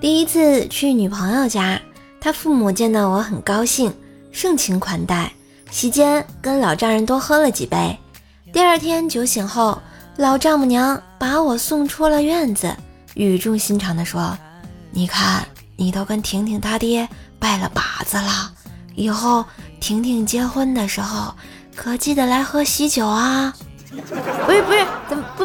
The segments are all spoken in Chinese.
第一次去女朋友家，她父母见到我很高兴，盛情款待，席间跟老丈人多喝了几杯。第二天酒醒后，老丈母娘把我送出了院子，语重心长地说：“你看，你都跟婷婷她爹拜了把子了，以后婷婷结婚的时候可记得来喝喜酒啊！”不是不是，怎么不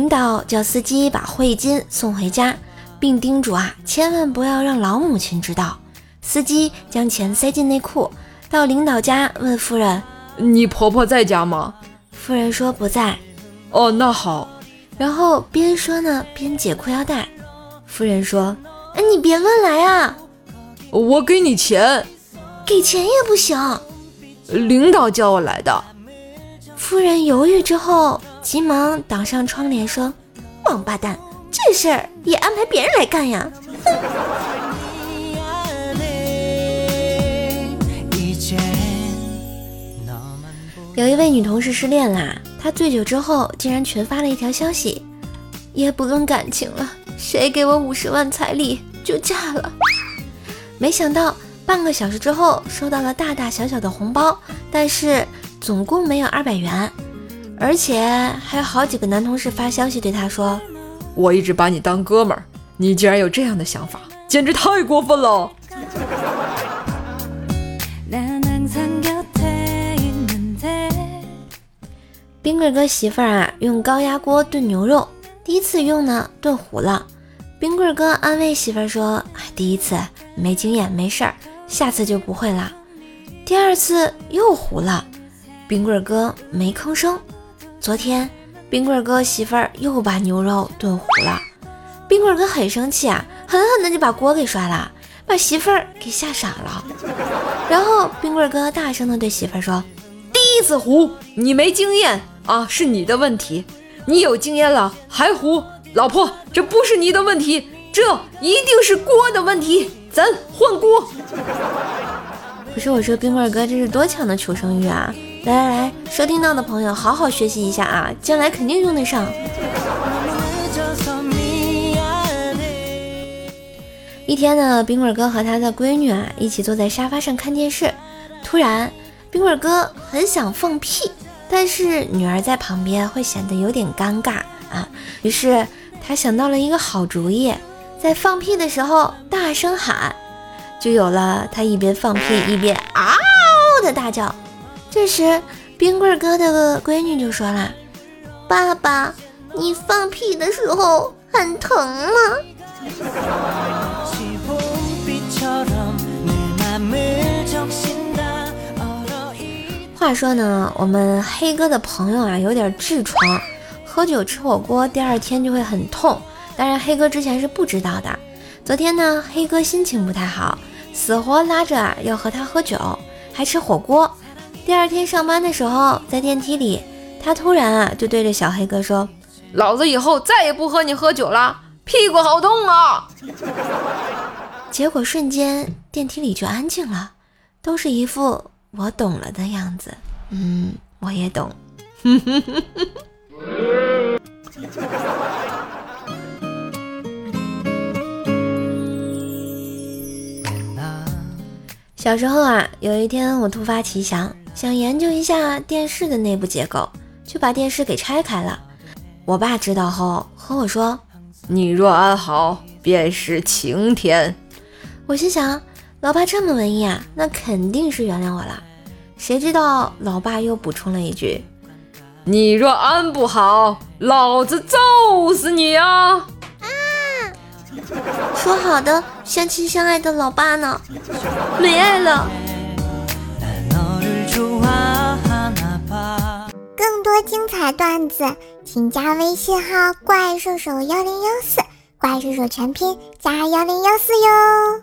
领导叫司机把汇金送回家，并叮嘱啊，千万不要让老母亲知道。司机将钱塞进内裤，到领导家问夫人：“你婆婆在家吗？”夫人说：“不在。”哦，那好。然后边说呢边解裤腰带。夫人说：“哎，你别乱来啊！我给你钱，给钱也不行。领导叫我来的。”夫人犹豫之后。急忙挡上窗帘说：“王八蛋，这事儿也安排别人来干呀！” 有一位女同事失恋啦，她醉酒之后竟然群发了一条消息：“也不论感情了，谁给我五十万彩礼就嫁了。”没想到半个小时之后收到了大大小小的红包，但是总共没有二百元。而且还有好几个男同事发消息对他说：“我一直把你当哥们儿，你竟然有这样的想法，简直太过分了。”冰棍哥媳妇儿啊，用高压锅炖牛肉，第一次用呢炖糊了。冰棍哥安慰媳妇儿说：“第一次没经验，没事儿，下次就不会了。”第二次又糊了，冰棍哥没吭声。昨天，冰棍哥媳妇儿又把牛肉炖糊了，冰棍哥很生气啊，狠狠的就把锅给摔了，把媳妇儿给吓傻了。然后冰棍哥大声的对媳妇儿说：“第一次糊，你没经验啊，是你的问题。你有经验了还糊，老婆，这不是你的问题，这一定是锅的问题，咱换锅。”不是我说，冰棍哥这是多强的求生欲啊！来来来，收听到的朋友好好学习一下啊，将来肯定用得上。一天呢，冰棍哥和他的闺女啊一起坐在沙发上看电视，突然冰棍哥很想放屁，但是女儿在旁边会显得有点尴尬啊，于是他想到了一个好主意，在放屁的时候大声喊。就有了他一边放屁一边嗷的大叫。这时，冰棍哥的闺女就说了：“爸爸，你放屁的时候很疼吗？” 话说呢，我们黑哥的朋友啊有点痔疮，喝酒吃火锅第二天就会很痛。当然，黑哥之前是不知道的。昨天呢，黑哥心情不太好。死活拉着啊要和他喝酒，还吃火锅。第二天上班的时候，在电梯里，他突然啊就对着小黑哥说：“老子以后再也不和你喝酒了，屁股好痛啊！”结果瞬间电梯里就安静了，都是一副我懂了的样子。嗯，我也懂。小时候啊，有一天我突发奇想，想研究一下电视的内部结构，就把电视给拆开了。我爸知道后和我说：“你若安好，便是晴天。”我心想，老爸这么文艺啊，那肯定是原谅我了。谁知道老爸又补充了一句：“你若安不好，老子揍死你啊！”说好的相亲相爱的老爸呢？没爱了。更多精彩段子，请加微信号“怪兽手幺零幺四”，怪兽手全拼加幺零幺四哟。